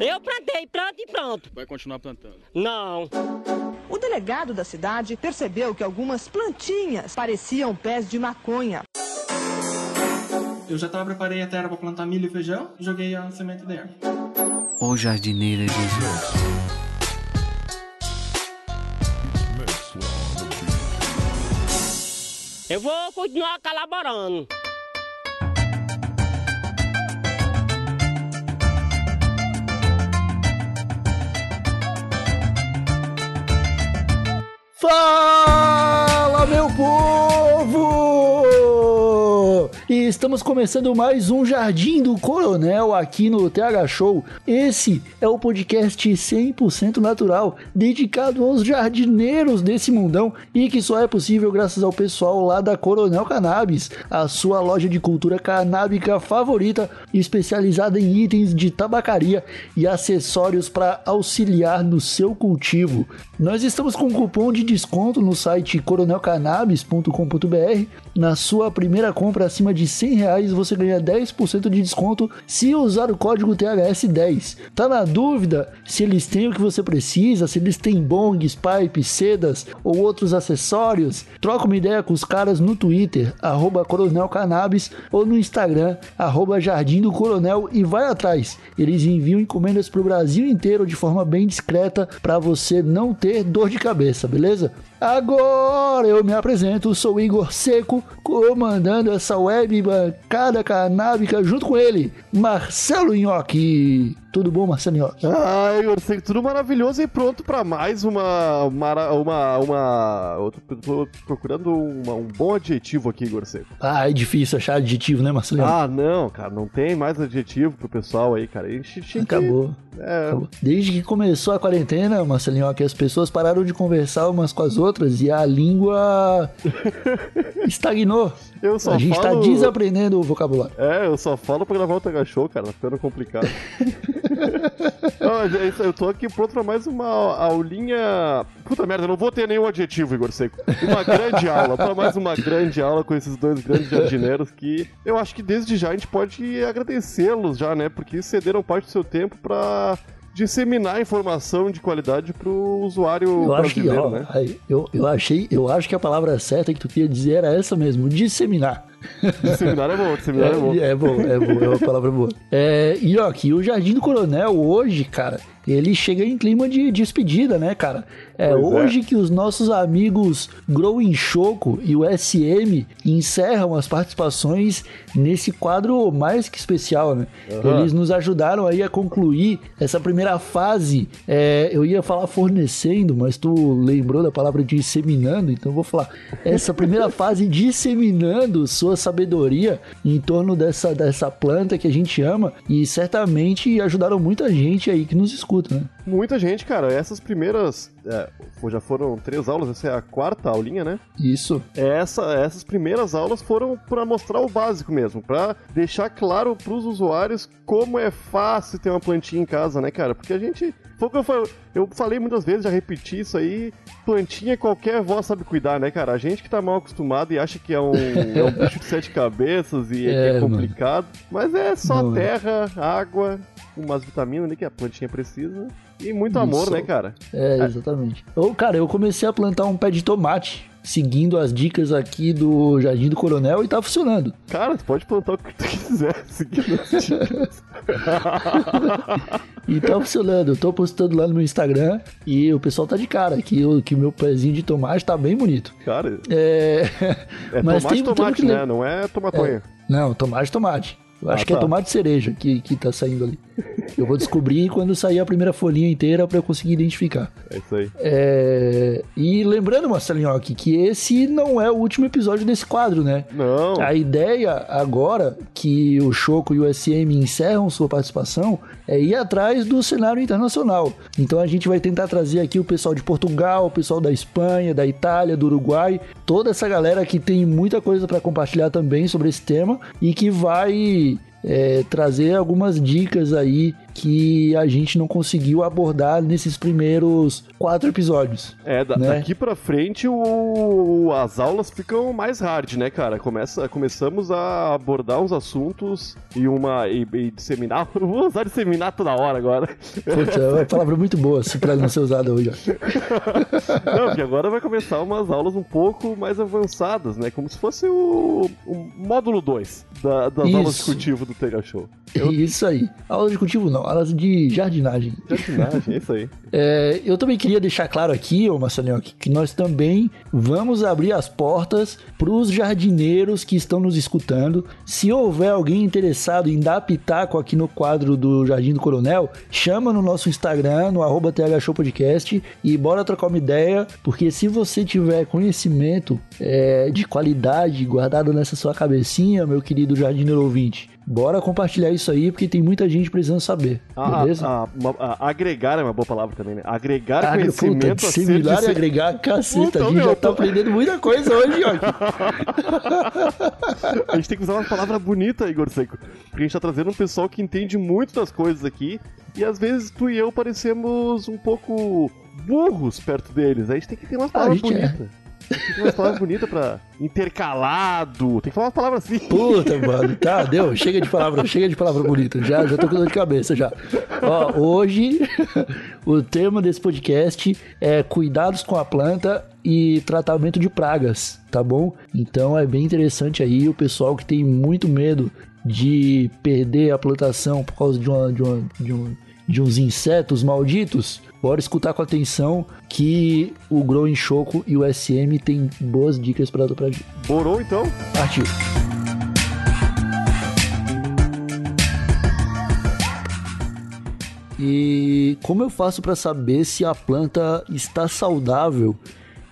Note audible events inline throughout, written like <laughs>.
Eu plantei, planto e pronto. Vai continuar plantando? Não. O delegado da cidade percebeu que algumas plantinhas pareciam pés de maconha. Eu já tava, preparei a terra para plantar milho e feijão e joguei a semente dentro. O jardineiro Jesus. Eu vou continuar colaborando. Fala, meu povo! E estamos começando mais um Jardim do Coronel aqui no TH Show. Esse é o podcast 100% natural, dedicado aos jardineiros desse mundão e que só é possível graças ao pessoal lá da Coronel Cannabis, a sua loja de cultura canábica favorita, especializada em itens de tabacaria e acessórios para auxiliar no seu cultivo. Nós estamos com um cupom de desconto no site coronelcannabis.com.br. Na sua primeira compra acima de 100 reais você ganha 10% de desconto se usar o código THS10. Tá na dúvida se eles têm o que você precisa, se eles têm bongs, pipes, sedas ou outros acessórios? Troca uma ideia com os caras no Twitter, arroba Coronel Cannabis, ou no Instagram, arroba Jardim do Coronel e vai atrás. Eles enviam encomendas para o Brasil inteiro de forma bem discreta para você não ter dor de cabeça, beleza? Agora eu me apresento, sou Igor Seco, comandando essa web bancada canábica junto com ele, Marcelo Nhoque. Tudo bom, Marcelo Nhoque? Ah, Igor Seco, tudo maravilhoso e pronto para mais uma. Uma. Uma. uma eu tô, tô procurando uma, um bom adjetivo aqui, Igor Seco. Ah, é difícil achar adjetivo, né, Marcelo? Ah, não, cara, não tem mais adjetivo pro pessoal aí, cara. A gente Acabou. É... Acabou. Desde que começou a quarentena, Marcelinho, que as pessoas pararam de conversar umas com as outras e a língua <laughs> estagnou. Eu só a gente tá falo... tá desaprendendo o vocabulário. É, eu só falo pra gravar o Tega Show, cara, tá ficando complicado. <laughs> <laughs> não, eu tô aqui pronto pra mais uma aulinha. Puta merda, eu não vou ter nenhum adjetivo, Igor Seco. Uma grande <laughs> aula, pra mais uma grande aula com esses dois grandes jardineiros que eu acho que desde já a gente pode agradecê-los já, né? Porque cederam parte do seu tempo pra disseminar informação de qualidade pro usuário eu brasileiro, acho que, ó, né? Eu, eu achei, eu acho que a palavra certa que tu queria dizer era essa mesmo, disseminar. <laughs> Disseminar é bom, disseminar é, é bom. É bom, é bom, é uma palavra boa. É, e ó, aqui o Jardim do Coronel hoje, cara, ele chega em clima de despedida, né, cara? É pois hoje é. que os nossos amigos Growing Choco e o SM encerram as participações nesse quadro mais que especial, né? Uhum. Eles nos ajudaram aí a concluir essa primeira fase. É, eu ia falar fornecendo, mas tu lembrou da palavra disseminando, então eu vou falar essa primeira <laughs> fase disseminando sua sabedoria em torno dessa, dessa planta que a gente ama e certamente ajudaram muita gente aí que nos escuta, né? Muita gente, cara. Essas primeiras. É, já foram três aulas, essa é a quarta aulinha, né? Isso. Essa, essas primeiras aulas foram para mostrar o básico mesmo, para deixar claro para os usuários como é fácil ter uma plantinha em casa, né, cara? Porque a gente. Foi o que eu falei, eu falei muitas vezes, já repeti isso aí. Plantinha qualquer avó sabe cuidar, né, cara? A gente que tá mal acostumado e acha que é um, <laughs> é um bicho de sete cabeças e é, é complicado. Mano. Mas é só Não, terra, água, umas vitaminas ali que a plantinha precisa. E muito amor, Isso. né, cara? É, exatamente. Eu, cara, eu comecei a plantar um pé de tomate seguindo as dicas aqui do Jardim do Coronel e tá funcionando. Cara, tu pode plantar o que tu quiser <laughs> seguindo as dicas. <laughs> e tá funcionando. Eu tô postando lá no meu Instagram e o pessoal tá de cara que o que meu pezinho de tomate tá bem bonito. Cara, é, é mas tomate, tem, tomate, né? Não é tomatonha. É, não, tomate, tomate. Eu acho ah, que é tá. tomate cereja que, que tá saindo ali. Eu vou descobrir quando sair a primeira folhinha inteira para eu conseguir identificar. É isso aí. É... E lembrando, Marcelinho, aqui, que esse não é o último episódio desse quadro, né? Não. A ideia agora que o Choco e o SM encerram sua participação é ir atrás do cenário internacional. Então a gente vai tentar trazer aqui o pessoal de Portugal, o pessoal da Espanha, da Itália, do Uruguai, toda essa galera que tem muita coisa para compartilhar também sobre esse tema e que vai é, trazer algumas dicas aí que a gente não conseguiu abordar nesses primeiros quatro episódios. É, da- Né? daqui pra frente o, as aulas ficam mais hard, né, cara? Começa, começamos a abordar uns assuntos e uma. e, e disseminar. <laughs> Vou usar disseminar toda hora agora. Putz, é uma palavra muito boa, se pra não ser usada hoje. ó. <laughs> Não, porque agora vai começar umas aulas um pouco mais avançadas, né? Como se fosse o, o módulo 2 da- das Isso. aulas de cultivo do Tega Show. Isso aí. Aula de cultivo não, aulas de jardinagem. Jardinagem, isso aí. <laughs> É, eu também queria deixar claro aqui, ô Marcelinho, que nós também vamos abrir as portas para os jardineiros que estão nos escutando. Se houver alguém interessado em dar pitaco aqui no quadro do Jardim do Coronel, chama no nosso Instagram, no arroba TH Show Podcast, e bora trocar uma ideia, porque se você tiver conhecimento é, de qualidade guardado nessa sua cabecinha, meu querido jardineiro ouvinte, bora compartilhar isso aí, porque tem muita gente precisando saber, Ah, beleza? ah, uma- ah, agregar é uma boa palavra também, né? Agregar Agre- conhecimento puta, a ser e agregar, caceta, Puta, a gente meu, já tá tô- aprendendo muita coisa hoje, ó. <laughs> A gente tem que usar uma palavra bonita, Igor Seco. Porque a gente tá trazendo um pessoal que entende muito das coisas aqui. E às vezes tu e eu parecemos um pouco burros perto deles. A gente tem que ter umas a palavras gente é. Tem que umas palavras bonitas pra intercalado. Tem que falar umas palavras assim. Puta, mano, tá, deu, chega de palavra, chega de palavra bonita, já, já tô com dor de cabeça já. Ó, hoje <laughs> o tema desse podcast é cuidados com a planta e tratamento de pragas, tá bom? Então é bem interessante aí o pessoal que tem muito medo de perder a plantação por causa de, uma, de, uma, de, um, de uns insetos malditos. Bora escutar com atenção que o Grow em Choco e o SM tem boas dicas pra dar pra gente. Borou então? Partiu. E como eu faço para saber se a planta está saudável?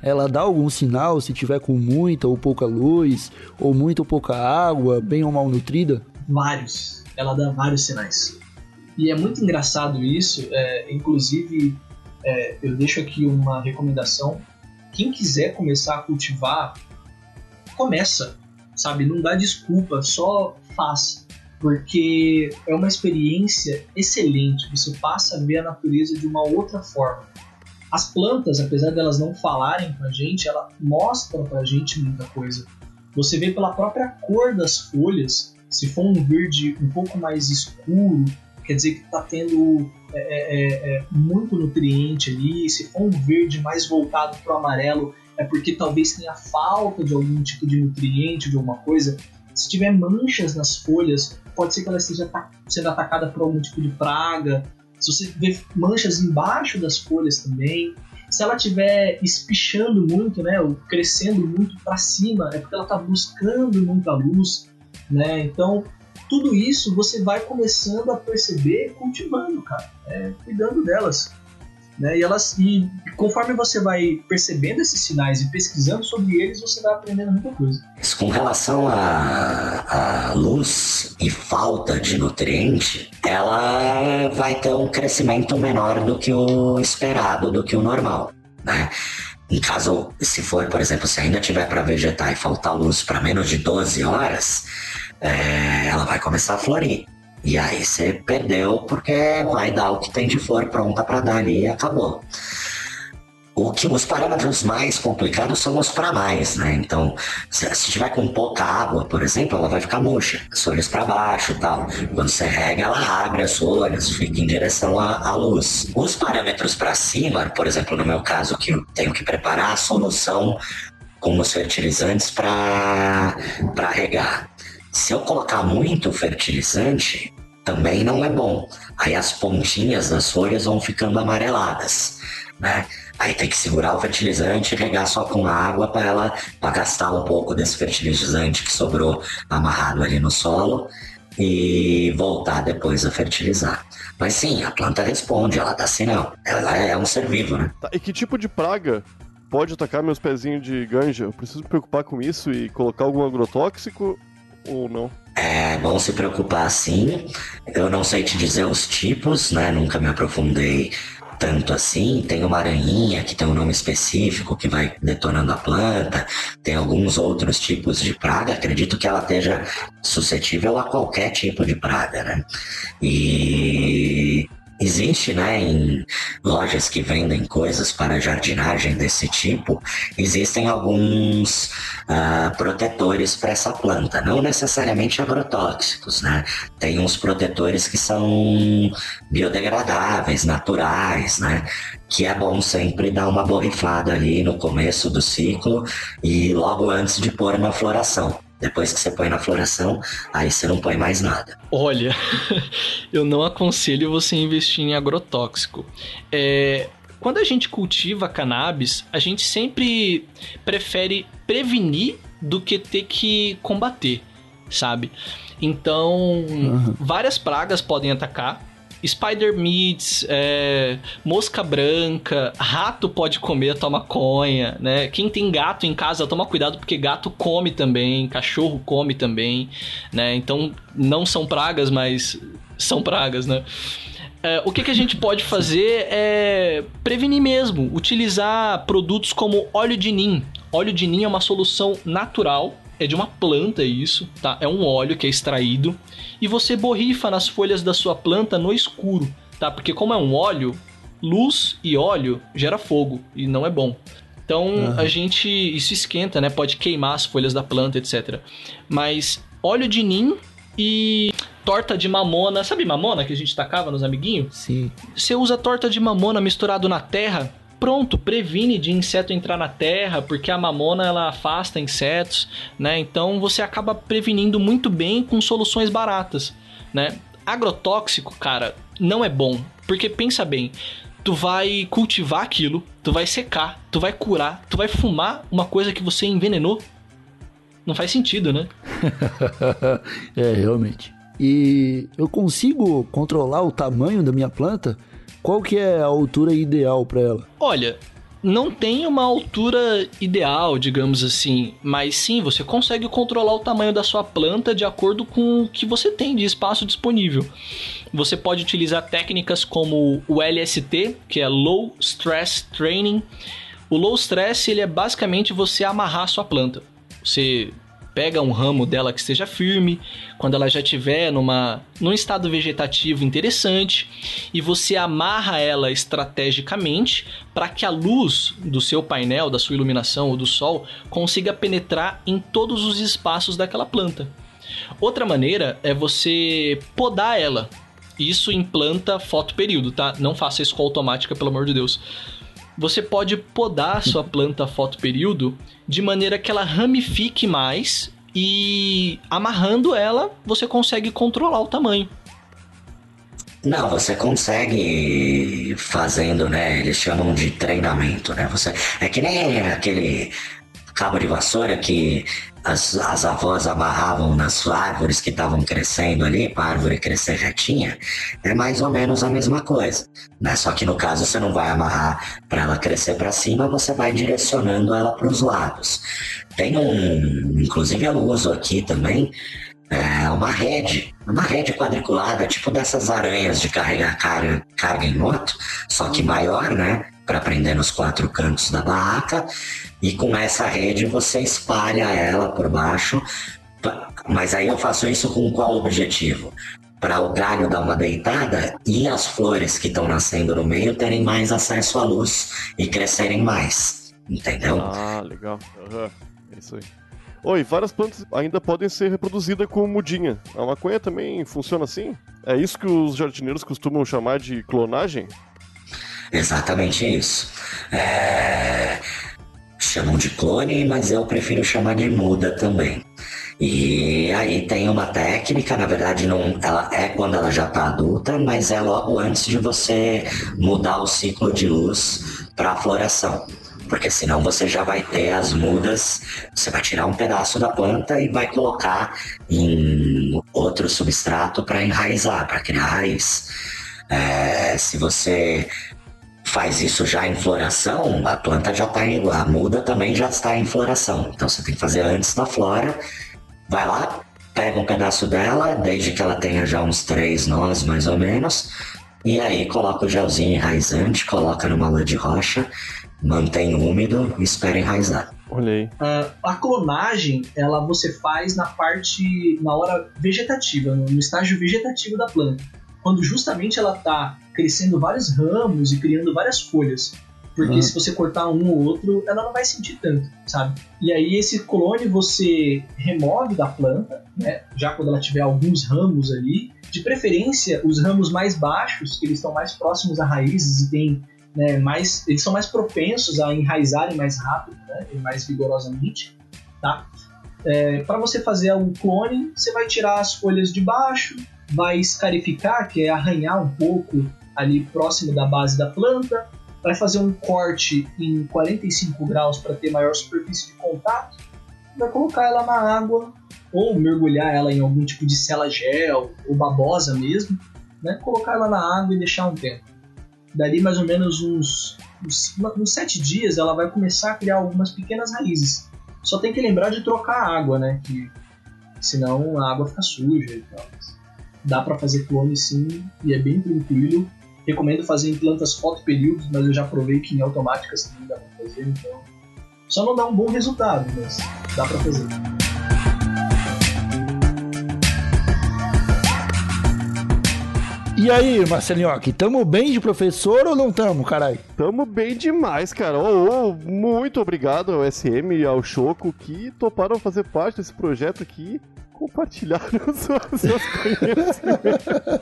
Ela dá algum sinal se tiver com muita ou pouca luz, ou muita ou pouca água, bem ou mal nutrida? vários. Ela dá vários sinais. E é muito engraçado isso. é, inclusive, é, eu deixo aqui uma recomendação. Quem quiser começar a cultivar, começa, sabe? Não dá desculpa, só faz. Porque é uma experiência excelente. Você passa a ver a natureza de uma outra forma. As plantas, apesar delas não falarem pra gente, ela mostram pra gente muita coisa. Você vê pela própria cor das folhas, se for um verde um pouco mais escuro, quer dizer que está tendo é, é, é, muito nutriente ali. Se for um verde mais voltado para o amarelo, é porque talvez tenha falta de algum tipo de nutriente, de alguma coisa. Se tiver manchas nas folhas, pode ser que ela esteja sendo atacada por algum tipo de praga. Se você vê manchas embaixo das folhas também, se ela estiver espichando muito, né, ou crescendo muito para cima, é porque ela está buscando muita luz, né? Então, tudo isso você vai começando a perceber cultivando, cara, é, cuidando delas. Né? E elas e conforme você vai percebendo esses sinais e pesquisando sobre eles, você vai aprendendo muita coisa. Com relação à luz e falta de nutriente, ela vai ter um crescimento menor do que o esperado, do que o normal, né? Em caso, se for, por exemplo, se ainda tiver para vegetar e faltar luz para menos de 12 horas, é, ela vai começar a florir. E aí você perdeu porque vai dar o que tem de flor pronta para dar ali e acabou. O que os parâmetros mais complicados são os para mais, né? Então, se, se tiver com pouca água, por exemplo, ela vai ficar murcha, as folhas para baixo, tal. Quando você rega, ela abre as folhas, fica em direção à, à luz. Os parâmetros para cima, por exemplo, no meu caso, que eu tenho que preparar a solução com os fertilizantes para regar. Se eu colocar muito fertilizante, também não é bom. Aí as pontinhas das folhas vão ficando amareladas, né? Aí tem que segurar o fertilizante e regar só com água para ela para gastar um pouco desse fertilizante que sobrou amarrado ali no solo e voltar depois a fertilizar. Mas sim, a planta responde, ela dá sinal. Ela é um ser vivo, né? Tá, e que tipo de praga pode atacar meus pezinhos de ganja? Eu preciso me preocupar com isso e colocar algum agrotóxico ou não? É bom se preocupar sim. Eu não sei te dizer os tipos, né? Nunca me aprofundei tanto assim. Tem uma aranhinha que tem um nome específico que vai detonando a planta. Tem alguns outros tipos de praga. Acredito que ela esteja suscetível a qualquer tipo de praga, né? E Existe, né, em lojas que vendem coisas para jardinagem desse tipo, existem alguns uh, protetores para essa planta, não necessariamente agrotóxicos, né? Tem uns protetores que são biodegradáveis, naturais, né? Que é bom sempre dar uma borrifada ali no começo do ciclo e logo antes de pôr na floração. Depois que você põe na floração, aí você não põe mais nada. Olha, <laughs> eu não aconselho você investir em agrotóxico. É, quando a gente cultiva cannabis, a gente sempre prefere prevenir do que ter que combater, sabe? Então, uhum. várias pragas podem atacar Spider Meats, é, mosca branca, rato pode comer a tua maconha, né? Quem tem gato em casa, toma cuidado porque gato come também, cachorro come também, né? Então não são pragas, mas são pragas, né? É, o que, que a gente pode fazer é prevenir mesmo, utilizar produtos como óleo de nim. Óleo de nim é uma solução natural é de uma planta isso, tá? É um óleo que é extraído e você borrifa nas folhas da sua planta no escuro, tá? Porque como é um óleo, luz e óleo gera fogo e não é bom. Então uhum. a gente isso esquenta, né? Pode queimar as folhas da planta, etc. Mas óleo de nim e torta de mamona, sabe mamona que a gente tacava nos amiguinhos? Sim. Você usa torta de mamona misturado na terra, pronto, previne de inseto entrar na terra, porque a mamona ela afasta insetos, né? Então você acaba prevenindo muito bem com soluções baratas, né? Agrotóxico, cara, não é bom, porque pensa bem, tu vai cultivar aquilo, tu vai secar, tu vai curar, tu vai fumar uma coisa que você envenenou. Não faz sentido, né? <laughs> é, realmente. E eu consigo controlar o tamanho da minha planta? Qual que é a altura ideal para ela? Olha, não tem uma altura ideal, digamos assim, mas sim, você consegue controlar o tamanho da sua planta de acordo com o que você tem de espaço disponível. Você pode utilizar técnicas como o LST, que é Low Stress Training. O low stress ele é basicamente você amarrar a sua planta. Você pega um ramo dela que esteja firme, quando ela já estiver numa, num estado vegetativo interessante, e você amarra ela estrategicamente para que a luz do seu painel, da sua iluminação ou do sol consiga penetrar em todos os espaços daquela planta. Outra maneira é você podar ela. Isso em planta fotoperíodo, tá? Não faça isso com automática, pelo amor de Deus você pode podar a sua planta fotoperíodo de maneira que ela ramifique mais e amarrando ela, você consegue controlar o tamanho. Não, você consegue fazendo, né? Eles chamam de treinamento, né? Você é que nem aquele cabo de vassoura que as, as avós amarravam nas árvores que estavam crescendo ali, para a árvore crescer retinha, é mais ou menos a mesma coisa. Né? Só que no caso você não vai amarrar para ela crescer para cima, você vai direcionando ela para os lados. Tem um, inclusive eu uso aqui também, é uma rede, uma rede quadriculada, tipo dessas aranhas de carregar carga, carga em moto, só que maior, né? Para prender nos quatro cantos da barraca. E com essa rede você espalha ela por baixo. Mas aí eu faço isso com qual objetivo? Para o galho dar uma deitada e as flores que estão nascendo no meio terem mais acesso à luz e crescerem mais. Entendeu? Ah, legal. Uhum. É isso aí. Oi, várias plantas ainda podem ser reproduzidas com mudinha. A maconha também funciona assim? É isso que os jardineiros costumam chamar de clonagem? Exatamente isso. É chamam de clone, mas eu prefiro chamar de muda também. E aí tem uma técnica, na verdade não, ela é quando ela já está adulta, mas é logo antes de você mudar o ciclo de luz para a floração. Porque senão você já vai ter as mudas, você vai tirar um pedaço da planta e vai colocar em outro substrato para enraizar, para criar raiz. É, se você faz isso já em floração, a planta já está em, a muda também já está em floração. Então você tem que fazer antes da flora. Vai lá, pega um pedaço dela, desde que ela tenha já uns três nós mais ou menos, E aí coloca o gelzinho enraizante, coloca numa lã de rocha, mantém úmido e espera enraizar. Olha aí. Uh, a clonagem, ela você faz na parte, na hora vegetativa, no estágio vegetativo da planta. Quando justamente ela está crescendo vários ramos e criando várias folhas. Porque Uhum. se você cortar um ou outro, ela não vai sentir tanto, sabe? E aí esse clone você remove da planta, né? Já quando ela tiver alguns ramos ali, de preferência os ramos mais baixos, que eles estão mais próximos a raízes e tem né, mais, eles são mais propensos a enraizarem mais rápido, né? E mais vigorosamente, tá? para você fazer um clone, você vai tirar as folhas de baixo, vai escarificar, que é arranhar um pouco ali próximo da base da planta, vai fazer um corte em 45 graus para ter maior superfície de contato, vai colocar ela na água ou mergulhar ela em algum tipo de cela gel ou babosa mesmo, né? Colocar ela na água e deixar um tempo. Dali mais ou menos uns, uns, uns sete dias ela vai começar a criar algumas pequenas raízes. Só tem que lembrar de trocar a água, né? Que senão a água fica suja e tal. Dá para fazer clone sim e é bem tranquilo. Recomendo fazer em plantas fotoperíodos, mas eu já provei que em automáticas também dá pra fazer, então. Só não dá um bom resultado, mas dá pra fazer. E aí, Marcelinho, tamo bem de professor ou não tamo, caralho? Tamo bem demais, cara. Oh, oh, muito obrigado ao SM e ao Choco que toparam fazer parte desse projeto aqui. Compartilharam <laughs> seus, seus conhecimentos.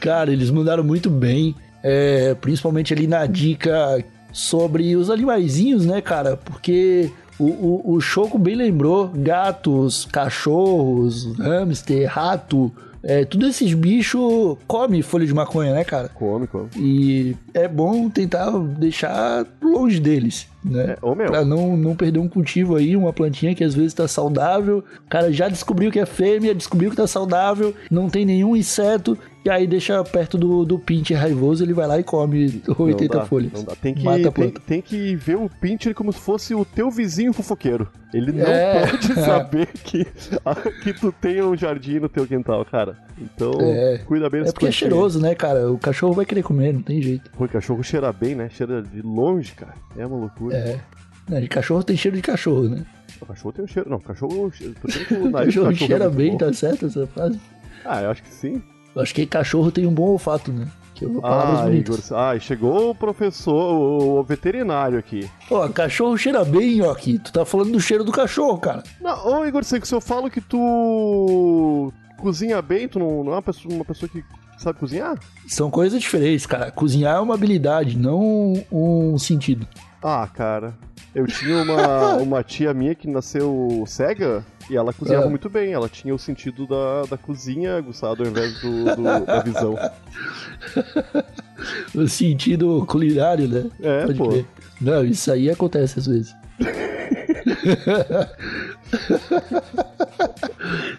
Cara, eles mandaram muito bem. É, principalmente ali na dica sobre os animaizinhos, né, cara? Porque o, o, o Choco bem lembrou: gatos, cachorros, hamster, rato. É, tudo esses bichos come folha de maconha, né, cara? Come, come. E é bom tentar deixar longe deles, né? É, ô, meu. Pra não, não perder um cultivo aí, uma plantinha que às vezes tá saudável. O cara já descobriu que é fêmea, descobriu que tá saudável, não tem nenhum inseto. E aí deixa perto do, do pinte raivoso, ele vai lá e come 80 Não dá, folhas. não dá. Tem que, Mata a tem, planta. tem que ver o Pinter como se fosse o teu vizinho fofoqueiro. Ele não É. pode <laughs> saber que, que tu tem um jardim no teu quintal, cara. Então, É. cuida bem É porque é cheiroso, né, cara? O cachorro vai querer comer, não tem jeito. Pô, o cachorro cheira bem, né? Cheira de longe, cara. É uma loucura. É. Né, de cachorro tem cheiro de cachorro, né? O cachorro tem um cheiro. Não, o cachorro. <laughs> O nariz cachorro cachorro é cheira muito bem, bom. tá certo essa frase? Ah, eu acho que sim. Eu acho que cachorro tem um bom olfato, né? Que é palavras Ah, bonitas. Igor. Ah, chegou o professor, o, o veterinário aqui. Pô, cachorro cheira bem, ó, aqui. Tu tá falando do cheiro do cachorro, cara. Não, ô Igor, se se eu falo que tu cozinha bem, tu não, não é uma pessoa, uma pessoa que sabe cozinhar? São coisas diferentes, cara. Cozinhar é uma habilidade, não um sentido. Ah, cara. Eu tinha uma, uma tia minha que nasceu cega e ela cozinhava É. muito bem. Ela tinha o sentido da, da cozinha aguçado ao invés do, do- da visão. <laughs> O sentido culinário, né? É, Pode pô. crer. Não, isso aí acontece às vezes. <laughs>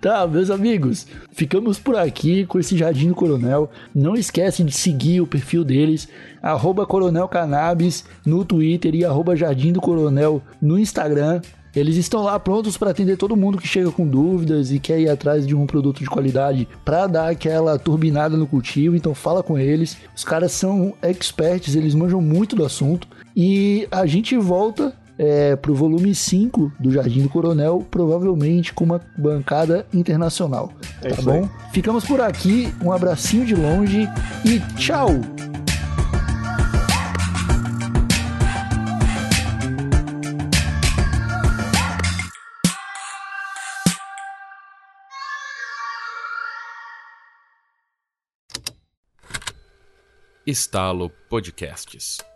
tá, meus amigos, ficamos por aqui com esse Jardim do Coronel. Não esquece de seguir o perfil deles, arroba Coronel Cannabis no Twitter e arroba Jardim do Coronel no Instagram. Eles estão lá prontos para atender todo mundo que chega com dúvidas e quer ir atrás de um produto de qualidade para dar aquela turbinada no cultivo. Então fala com eles. Os caras são experts, eles manjam muito do assunto. E a gente volta é, pro volume 5 do Jardim do Coronel, provavelmente com uma bancada internacional. É tá isso aí. bom? Ficamos por aqui, um abracinho de longe e tchau! Estalo Podcasts.